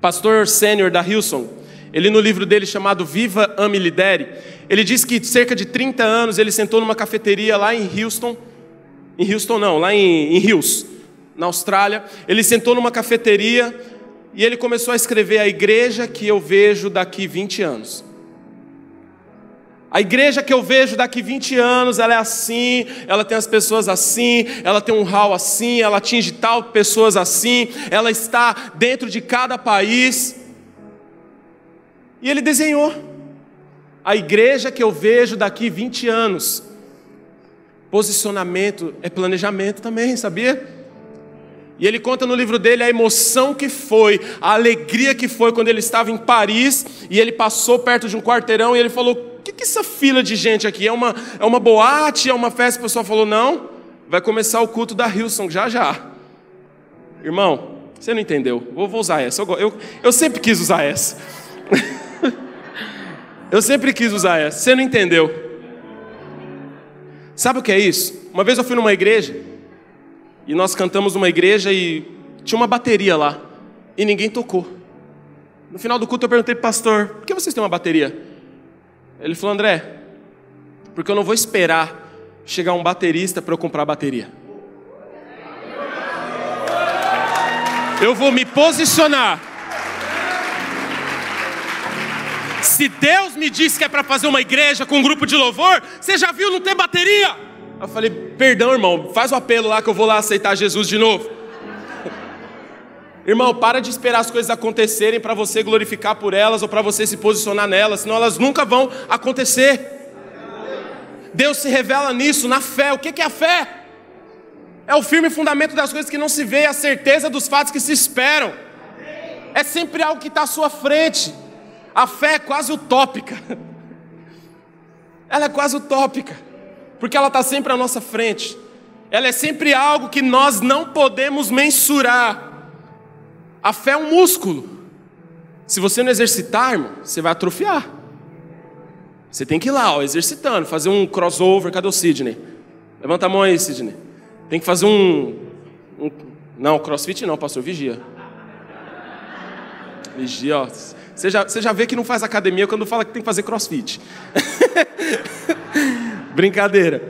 pastor sênior da Hilson, ele no livro dele chamado Viva, Ame, Lidere, ele diz que cerca de 30 anos ele sentou numa cafeteria lá em Houston, em Houston não, lá em, em Hills, na Austrália. Ele sentou numa cafeteria e ele começou a escrever a igreja que eu vejo daqui 20 anos. A igreja que eu vejo daqui 20 anos, ela é assim, ela tem as pessoas assim, ela tem um hall assim, ela atinge tal pessoas assim, ela está dentro de cada país. E ele desenhou a igreja que eu vejo daqui 20 anos. Posicionamento é planejamento também, sabia? E ele conta no livro dele a emoção que foi, a alegria que foi quando ele estava em Paris e ele passou perto de um quarteirão e ele falou: O que, que é essa fila de gente aqui? É uma, é uma boate? É uma festa? O pessoal falou: Não, vai começar o culto da Hilson já já. Irmão, você não entendeu, vou, vou usar essa. Eu, eu, eu sempre quis usar essa. Eu sempre quis usar essa. Você não entendeu. Sabe o que é isso? Uma vez eu fui numa igreja e nós cantamos numa igreja e tinha uma bateria lá e ninguém tocou. No final do culto eu perguntei pastor: por que vocês têm uma bateria? Ele falou: André, porque eu não vou esperar chegar um baterista para eu comprar a bateria. Eu vou me posicionar. Se Deus me disse que é para fazer uma igreja com um grupo de louvor, você já viu não ter bateria? Eu falei, perdão, irmão, faz o apelo lá que eu vou lá aceitar Jesus de novo. Irmão, para de esperar as coisas acontecerem para você glorificar por elas ou para você se posicionar nelas, senão elas nunca vão acontecer. Deus se revela nisso, na fé. O que é a fé? É o firme fundamento das coisas que não se vê, a certeza dos fatos que se esperam. É sempre algo que está à sua frente. A fé é quase utópica. Ela é quase utópica, porque ela está sempre à nossa frente. Ela é sempre algo que nós não podemos mensurar. A fé é um músculo. Se você não exercitar, irmão, você vai atrofiar. Você tem que ir lá, ó, exercitando, fazer um crossover. Cadê o Sidney? Levanta a mão aí, Sidney. Tem que fazer um. um não, crossfit não, pastor, vigia. Vigia, ó. Você já, você já vê que não faz academia quando fala que tem que fazer crossfit. Brincadeira.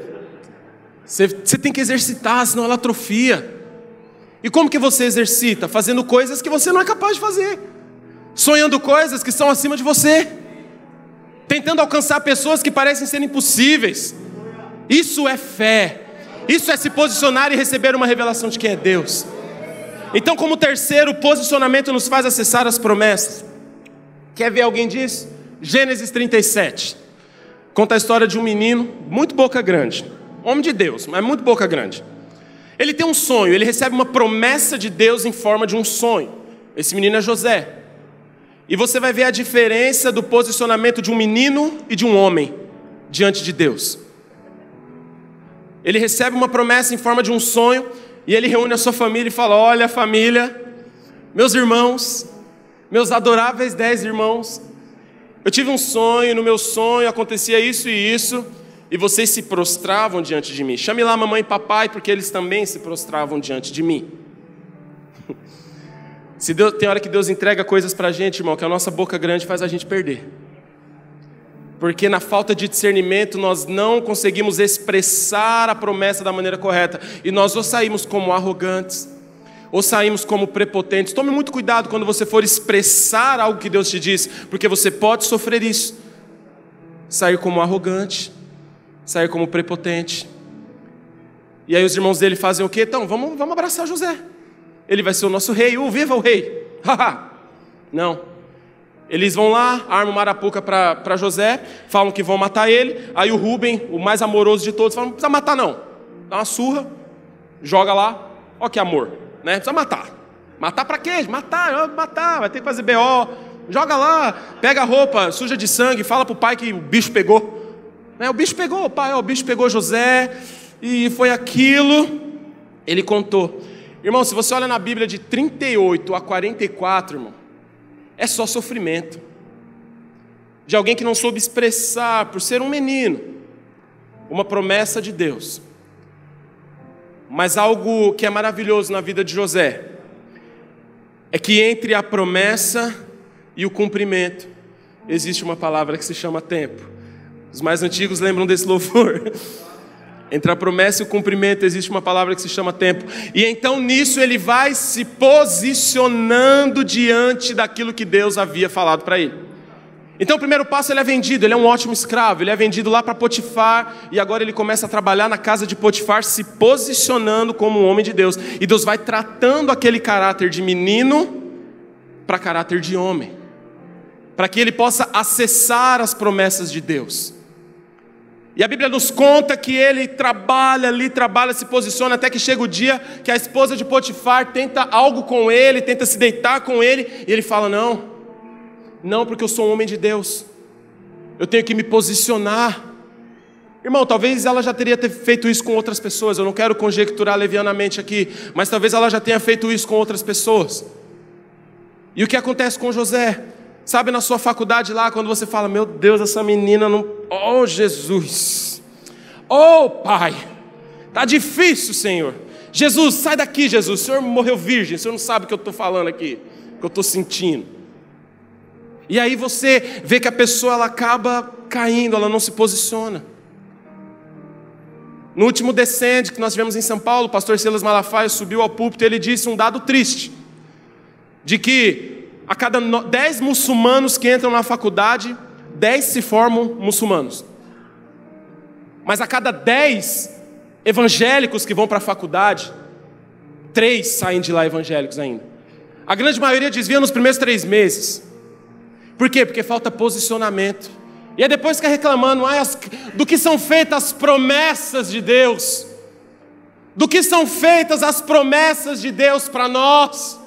Você, você tem que exercitar, senão ela atrofia. E como que você exercita? Fazendo coisas que você não é capaz de fazer. Sonhando coisas que são acima de você tentando alcançar pessoas que parecem ser impossíveis. Isso é fé. Isso é se posicionar e receber uma revelação de quem é Deus. Então, como terceiro, posicionamento nos faz acessar as promessas. Quer ver alguém disso? Gênesis 37. Conta a história de um menino, muito boca grande. Homem de Deus, mas muito boca grande. Ele tem um sonho, ele recebe uma promessa de Deus em forma de um sonho. Esse menino é José. E você vai ver a diferença do posicionamento de um menino e de um homem diante de Deus. Ele recebe uma promessa em forma de um sonho e ele reúne a sua família e fala: Olha, família, meus irmãos, meus adoráveis dez irmãos, eu tive um sonho, no meu sonho acontecia isso e isso, e vocês se prostravam diante de mim. Chame lá mamãe e papai, porque eles também se prostravam diante de mim. Se Deus, tem hora que Deus entrega coisas para a gente, irmão, que a nossa boca grande faz a gente perder. Porque na falta de discernimento nós não conseguimos expressar a promessa da maneira correta. E nós ou saímos como arrogantes, ou saímos como prepotentes. Tome muito cuidado quando você for expressar algo que Deus te diz, porque você pode sofrer isso. Sair como arrogante, sair como prepotente. E aí os irmãos dele fazem o quê? Então, vamos, vamos abraçar José ele vai ser o nosso rei, uh, viva o rei! Não. Eles vão lá, armam uma arapuca para José, falam que vão matar ele. Aí o Rubem, o mais amoroso de todos, fala: não precisa matar, não. Dá uma surra, joga lá, ó que amor, né? Precisa matar. Matar para quê? Matar, matar, vai ter que fazer BO. Joga lá, pega a roupa suja de sangue, fala pro pai que o bicho pegou. Né? O bicho pegou, pai, ó, o bicho pegou José, e foi aquilo. Ele contou. Irmão, se você olha na Bíblia de 38 a 44, irmão, é só sofrimento. De alguém que não soube expressar, por ser um menino, uma promessa de Deus. Mas algo que é maravilhoso na vida de José é que entre a promessa e o cumprimento existe uma palavra que se chama tempo. Os mais antigos lembram desse louvor. Entre a promessa e o cumprimento existe uma palavra que se chama tempo. E então nisso ele vai se posicionando diante daquilo que Deus havia falado para ele. Então o primeiro passo ele é vendido, ele é um ótimo escravo, ele é vendido lá para Potifar e agora ele começa a trabalhar na casa de Potifar, se posicionando como um homem de Deus. E Deus vai tratando aquele caráter de menino para caráter de homem, para que ele possa acessar as promessas de Deus. E a Bíblia nos conta que ele trabalha ali, trabalha, se posiciona, até que chega o dia que a esposa de Potifar tenta algo com ele, tenta se deitar com ele, e ele fala: Não, não, porque eu sou um homem de Deus, eu tenho que me posicionar. Irmão, talvez ela já teria feito isso com outras pessoas, eu não quero conjecturar levianamente aqui, mas talvez ela já tenha feito isso com outras pessoas. E o que acontece com José? Sabe na sua faculdade lá, quando você fala, meu Deus, essa menina não. Oh, Jesus! Oh, Pai! Tá difícil, Senhor. Jesus, sai daqui, Jesus. O Senhor morreu virgem, o Senhor não sabe o que eu estou falando aqui, o que eu estou sentindo. E aí você vê que a pessoa ela acaba caindo, ela não se posiciona. No último descende que nós tivemos em São Paulo, o pastor Silas Malafaia subiu ao púlpito e ele disse um dado triste: de que a cada 10 muçulmanos que entram na faculdade, 10 se formam muçulmanos. Mas a cada 10 evangélicos que vão para a faculdade, 3 saem de lá evangélicos ainda. A grande maioria desvia nos primeiros três meses. Por quê? Porque falta posicionamento. E aí depois fica reclamando ah, do que são feitas as promessas de Deus. Do que são feitas as promessas de Deus para nós.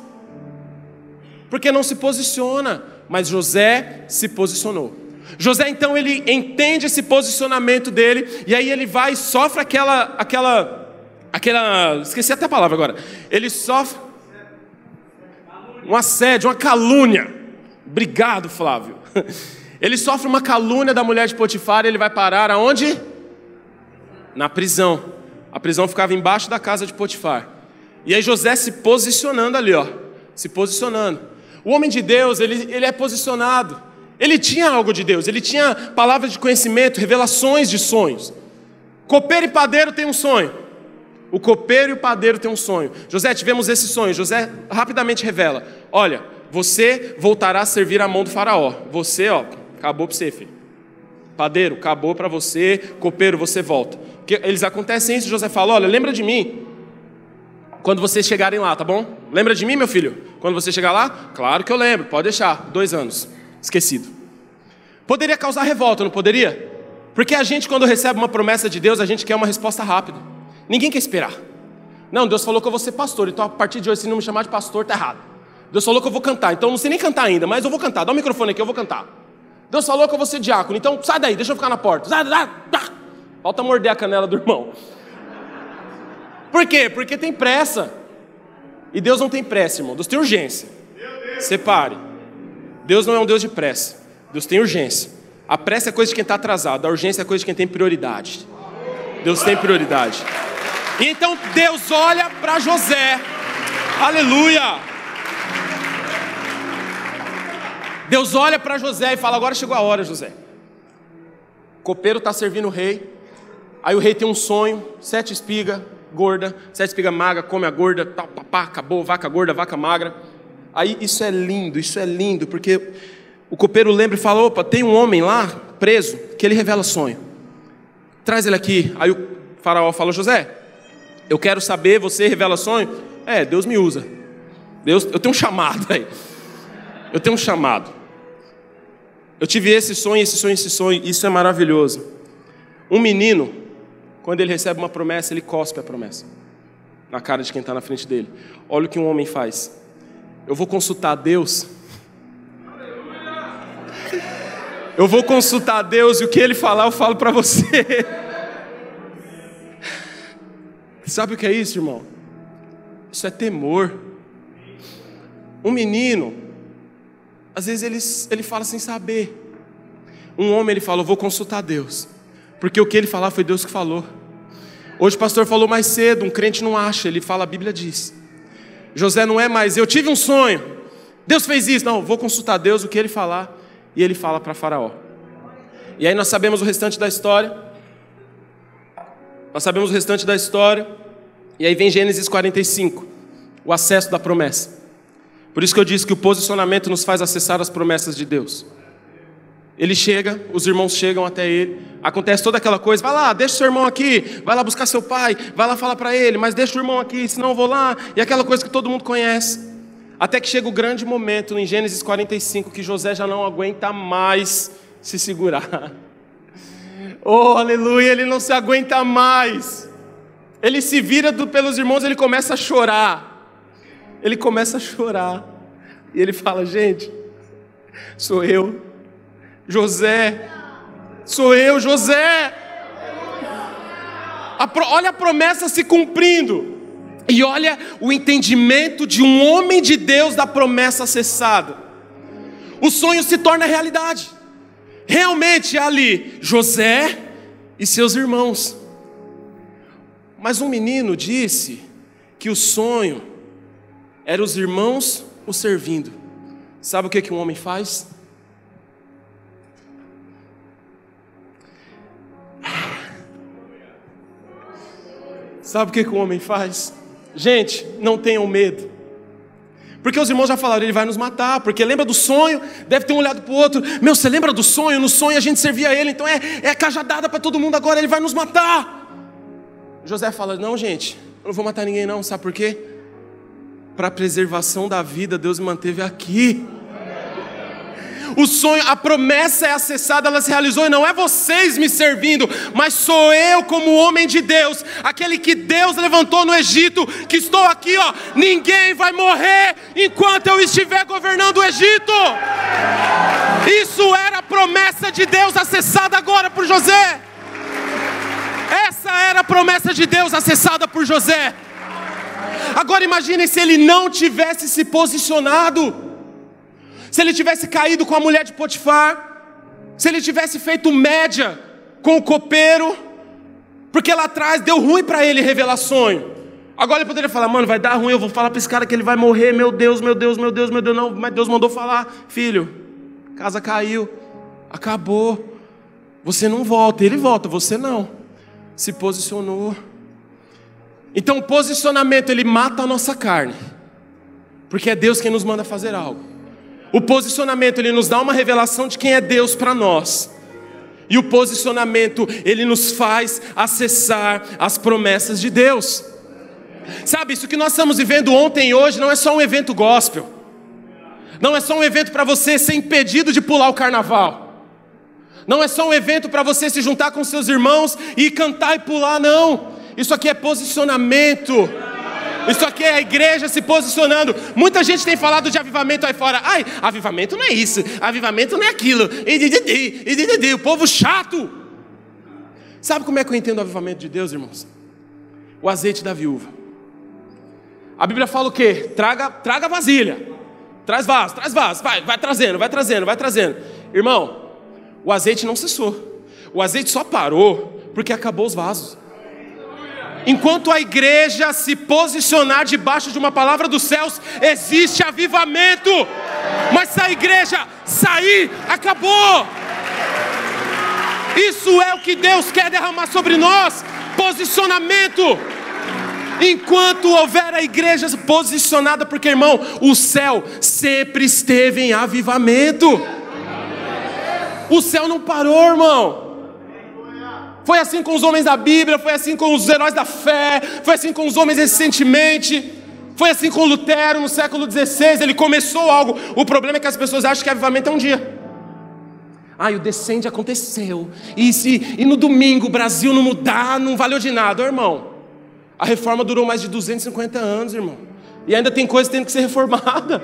Porque não se posiciona. Mas José se posicionou. José então ele entende esse posicionamento dele e aí ele vai e sofre aquela aquela aquela esqueci até a palavra agora. Ele sofre um assédio, uma calúnia. Obrigado, Flávio. Ele sofre uma calúnia da mulher de Potifar e ele vai parar aonde? Na prisão. A prisão ficava embaixo da casa de Potifar. E aí José se posicionando ali, ó, se posicionando. O homem de Deus, ele, ele é posicionado. Ele tinha algo de Deus, ele tinha palavras de conhecimento, revelações de sonhos. Copeiro e padeiro têm um sonho. O copeiro e o padeiro têm um sonho. José, tivemos esse sonho. José rapidamente revela: Olha, você voltará a servir a mão do faraó. Você, ó, acabou para você, filho. Padeiro, acabou para você. Copeiro, você volta. Porque eles acontecem isso. José fala: Olha, lembra de mim quando vocês chegarem lá, tá bom? Lembra de mim, meu filho? Quando você chegar lá? Claro que eu lembro. Pode deixar. Dois anos esquecido. Poderia causar revolta, não poderia? Porque a gente, quando recebe uma promessa de Deus, a gente quer uma resposta rápida. Ninguém quer esperar. Não, Deus falou que eu vou ser pastor, então a partir de hoje, se não me chamar de pastor, está errado. Deus falou que eu vou cantar, então não sei nem cantar ainda, mas eu vou cantar. Dá o microfone aqui, eu vou cantar. Deus falou que eu vou ser diácono, então sai daí, deixa eu ficar na porta. Falta morder a canela do irmão. Por quê? Porque tem pressa. E Deus não tem pressa, irmão. Deus tem urgência. Separe. Deus não é um Deus de pressa. Deus tem urgência. A pressa é coisa de quem está atrasado, a urgência é coisa de quem tem prioridade. Deus tem prioridade. Então Deus olha para José. Aleluia! Deus olha para José e fala: Agora chegou a hora, José. O copeiro está servindo o rei. Aí o rei tem um sonho: sete espigas gorda, sete espigas magra, come a gorda, pá, pá, pá, acabou, vaca gorda, vaca magra. Aí isso é lindo, isso é lindo, porque o copeiro lembra e fala: opa, tem um homem lá preso que ele revela sonho. Traz ele aqui. Aí o faraó fala: José, eu quero saber, você revela sonho? É, Deus me usa. Deus, eu tenho um chamado aí. Eu tenho um chamado. Eu tive esse sonho, esse sonho, esse sonho. Isso é maravilhoso. Um menino, quando ele recebe uma promessa, ele cospe a promessa na cara de quem está na frente dele. Olha o que um homem faz. Eu vou consultar Deus. Eu vou consultar Deus e o que Ele falar eu falo para você. Sabe o que é isso, irmão? Isso é temor. Um menino, às vezes ele, ele fala sem saber. Um homem ele fala, eu vou consultar Deus. Porque o que ele falar foi Deus que falou. Hoje o pastor falou mais cedo, um crente não acha, ele fala, a Bíblia diz. José não é mais, eu tive um sonho. Deus fez isso. Não, vou consultar Deus, o que ele falar. E ele fala para Faraó. E aí nós sabemos o restante da história. Nós sabemos o restante da história. E aí vem Gênesis 45, o acesso da promessa. Por isso que eu disse que o posicionamento nos faz acessar as promessas de Deus. Ele chega, os irmãos chegam até ele, acontece toda aquela coisa, vai lá, deixa seu irmão aqui, vai lá buscar seu pai, vai lá falar para ele, mas deixa o irmão aqui, senão eu vou lá, e aquela coisa que todo mundo conhece. Até que chega o grande momento em Gênesis 45 que José já não aguenta mais se segurar. Oh, aleluia, ele não se aguenta mais. Ele se vira do, pelos irmãos, ele começa a chorar. Ele começa a chorar. E ele fala: Gente, sou eu, José, sou eu, José. A, olha a promessa se cumprindo. E olha o entendimento de um homem de Deus da promessa cessada. O sonho se torna realidade. Realmente ali, José e seus irmãos. Mas um menino disse que o sonho era os irmãos o servindo. Sabe o que, que um homem faz? Sabe o que, que o homem faz? Gente, não tenham medo. Porque os irmãos já falaram, ele vai nos matar, porque lembra do sonho, deve ter um olhado para o outro. Meu, você lembra do sonho? No sonho a gente servia a ele, então é, é cajadada para todo mundo agora, ele vai nos matar. José fala: Não, gente, eu não vou matar ninguém, não, sabe por quê? Para a preservação da vida, Deus me manteve aqui. O sonho, a promessa é acessada, ela se realizou, e não é vocês me servindo, mas sou eu, como homem de Deus, aquele que Deus levantou no Egito, que estou aqui, ó. Ninguém vai morrer enquanto eu estiver governando o Egito. Isso era a promessa de Deus acessada agora por José. Essa era a promessa de Deus acessada por José. Agora imagine se ele não tivesse se posicionado. Se ele tivesse caído com a mulher de Potifar, se ele tivesse feito média com o copeiro, porque lá atrás deu ruim para ele revelar sonho. Agora ele poderia falar, mano, vai dar ruim, eu vou falar para esse cara que ele vai morrer, meu Deus, meu Deus, meu Deus, meu Deus, não, mas Deus mandou falar, filho, casa caiu, acabou, você não volta, ele volta, você não, se posicionou. Então o posicionamento ele mata a nossa carne, porque é Deus quem nos manda fazer algo. O posicionamento ele nos dá uma revelação de quem é Deus para nós. E o posicionamento ele nos faz acessar as promessas de Deus. Sabe, isso que nós estamos vivendo ontem e hoje não é só um evento gospel. Não é só um evento para você ser impedido de pular o carnaval. Não é só um evento para você se juntar com seus irmãos e cantar e pular, não. Isso aqui é posicionamento. Isso aqui é a igreja se posicionando. Muita gente tem falado de avivamento aí fora. Ai, avivamento não é isso, avivamento não é aquilo. O povo chato. Sabe como é que eu entendo o avivamento de Deus, irmãos? O azeite da viúva. A Bíblia fala o quê? Traga, traga vasilha. Traz vaso, traz vaso. Vai, vai trazendo, vai trazendo, vai trazendo. Irmão, o azeite não cessou. O azeite só parou porque acabou os vasos. Enquanto a igreja se posicionar debaixo de uma palavra dos céus, existe avivamento. Mas se a igreja sair, acabou. Isso é o que Deus quer derramar sobre nós: posicionamento. Enquanto houver a igreja posicionada, porque irmão, o céu sempre esteve em avivamento. O céu não parou, irmão. Foi assim com os homens da Bíblia, foi assim com os heróis da fé, foi assim com os homens recentemente. Foi assim com Lutero no século XVI, ele começou algo. O problema é que as pessoas acham que avivamento é um dia. Ah, o descende aconteceu. E, se, e no domingo o Brasil não mudar, não valeu de nada, irmão. A reforma durou mais de 250 anos, irmão. E ainda tem coisa tendo que ser reformada.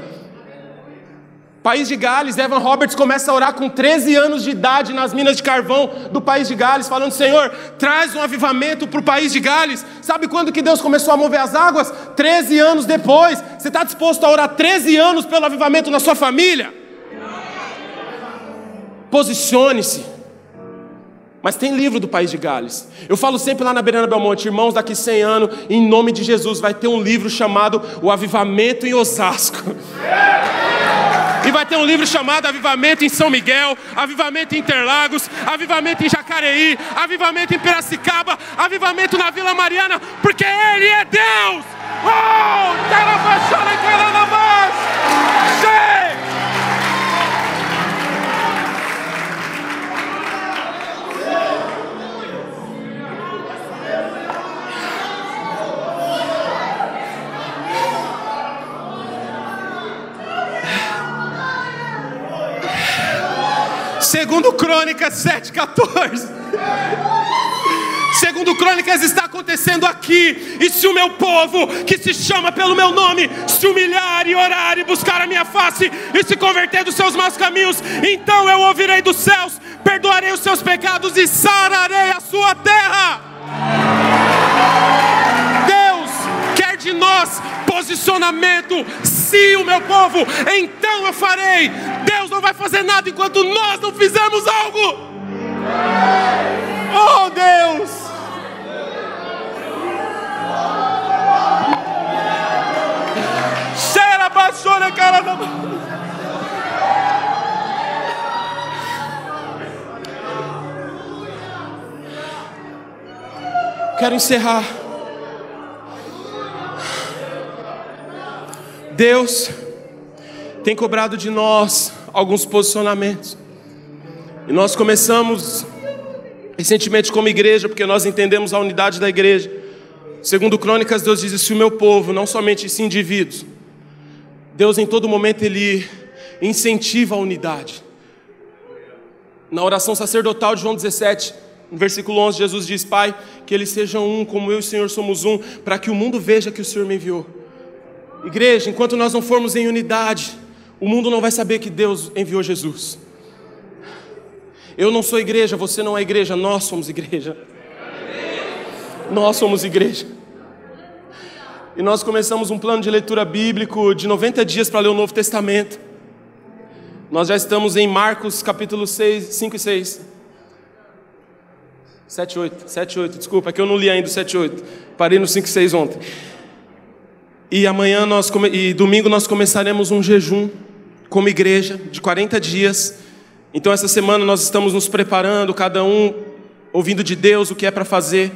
País de Gales, Evan Roberts começa a orar com 13 anos de idade nas minas de carvão do país de Gales, falando: Senhor, traz um avivamento para o país de Gales. Sabe quando que Deus começou a mover as águas? 13 anos depois. Você está disposto a orar 13 anos pelo avivamento na sua família? Posicione-se. Mas tem livro do país de Gales. Eu falo sempre lá na Beirana Belmonte, irmãos, daqui 100 anos, em nome de Jesus, vai ter um livro chamado O Avivamento em Osasco. E vai ter um livro chamado Avivamento em São Miguel, Avivamento em Interlagos, Avivamento em Jacareí, Avivamento em Piracicaba, Avivamento na Vila Mariana, porque Ele é Deus! Oh! Carabachara, Segundo Crônicas 7,14. Segundo Crônicas está acontecendo aqui. E se o meu povo, que se chama pelo meu nome, se humilhar e orar e buscar a minha face e se converter dos seus maus caminhos, então eu ouvirei dos céus, perdoarei os seus pecados e sararei a sua terra. Deus quer de nós posicionamento. Se o meu povo, então eu farei. Deus não vai fazer nada enquanto nós não fizermos algo. Oh Deus! Cheira, baixona, cara da. Quero encerrar Deus tem cobrado de nós alguns posicionamentos. E nós começamos recentemente como igreja, porque nós entendemos a unidade da igreja. Segundo Crônicas, Deus diz: se o meu povo, não somente esse indivíduos, Deus em todo momento ele incentiva a unidade. Na oração sacerdotal de João 17, no versículo 11, Jesus diz: Pai, que eles sejam um, como eu e o Senhor somos um, para que o mundo veja que o Senhor me enviou. Igreja, enquanto nós não formos em unidade, o mundo não vai saber que Deus enviou Jesus. Eu não sou igreja, você não é igreja, nós somos igreja. Nós somos igreja. E nós começamos um plano de leitura bíblico de 90 dias para ler o Novo Testamento. Nós já estamos em Marcos capítulo 6, 5 e 6. 7, 8, 7, 8, desculpa, é que eu não li ainda o 7, 8. Parei no 5 e 6 ontem. E amanhã nós e domingo nós começaremos um jejum como igreja de 40 dias. Então essa semana nós estamos nos preparando, cada um ouvindo de Deus o que é para fazer.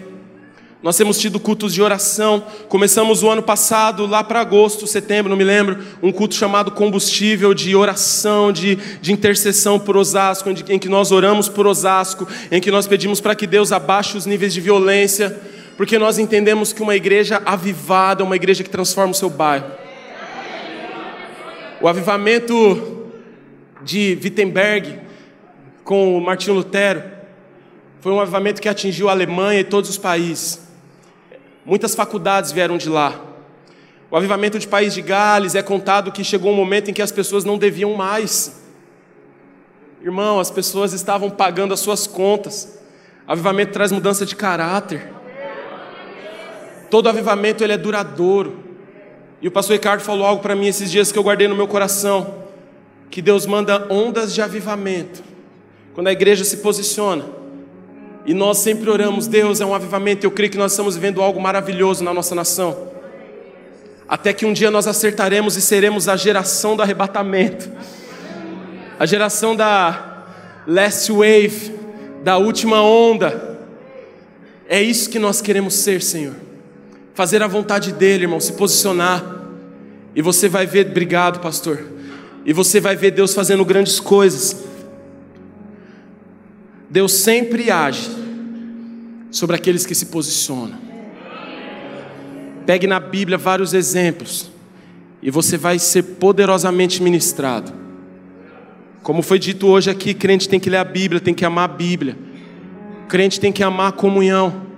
Nós temos tido cultos de oração. Começamos o ano passado, lá para agosto, setembro, não me lembro, um culto chamado Combustível de oração, de, de intercessão por Osasco, em, que nós oramos por Osasco, em que nós pedimos para que Deus abaixe os níveis de violência, porque nós entendemos que uma igreja avivada é uma igreja que transforma o seu bairro. O avivamento de Wittenberg com Martinho Lutero foi um avivamento que atingiu a Alemanha e todos os países. Muitas faculdades vieram de lá. O avivamento de País de Gales é contado que chegou um momento em que as pessoas não deviam mais. Irmão, as pessoas estavam pagando as suas contas. Avivamento traz mudança de caráter. Todo avivamento ele é duradouro. E o pastor Ricardo falou algo para mim esses dias que eu guardei no meu coração: que Deus manda ondas de avivamento. Quando a igreja se posiciona, e nós sempre oramos, Deus é um avivamento, eu creio que nós estamos vivendo algo maravilhoso na nossa nação. Até que um dia nós acertaremos e seremos a geração do arrebatamento, a geração da last wave, da última onda. É isso que nós queremos ser, Senhor fazer a vontade dele, irmão, se posicionar. E você vai ver, obrigado, pastor. E você vai ver Deus fazendo grandes coisas. Deus sempre age sobre aqueles que se posicionam. Pegue na Bíblia vários exemplos e você vai ser poderosamente ministrado. Como foi dito hoje aqui, crente tem que ler a Bíblia, tem que amar a Bíblia. Crente tem que amar a comunhão.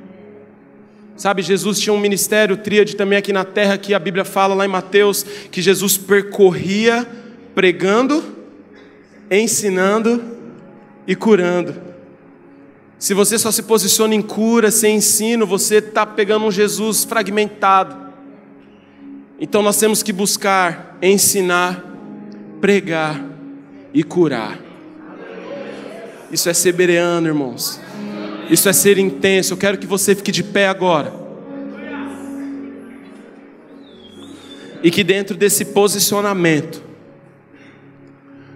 Sabe, Jesus tinha um ministério, tríade também aqui na terra, que a Bíblia fala lá em Mateus, que Jesus percorria pregando, ensinando e curando. Se você só se posiciona em cura, sem ensino, você está pegando um Jesus fragmentado. Então nós temos que buscar ensinar, pregar e curar. Isso é ser bereano, irmãos. Isso é ser intenso. Eu quero que você fique de pé agora. E que dentro desse posicionamento,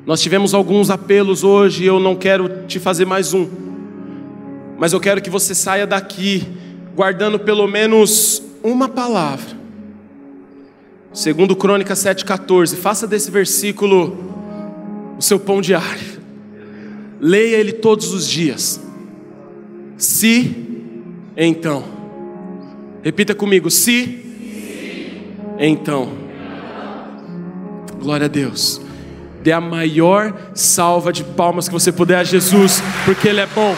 nós tivemos alguns apelos hoje, eu não quero te fazer mais um, mas eu quero que você saia daqui guardando pelo menos uma palavra. Segundo Crônica 7,14, faça desse versículo o seu pão diário. Leia ele todos os dias. Se, então. Repita comigo: se, então. Glória a Deus. Dê a maior salva de palmas que você puder a Jesus, porque Ele é bom.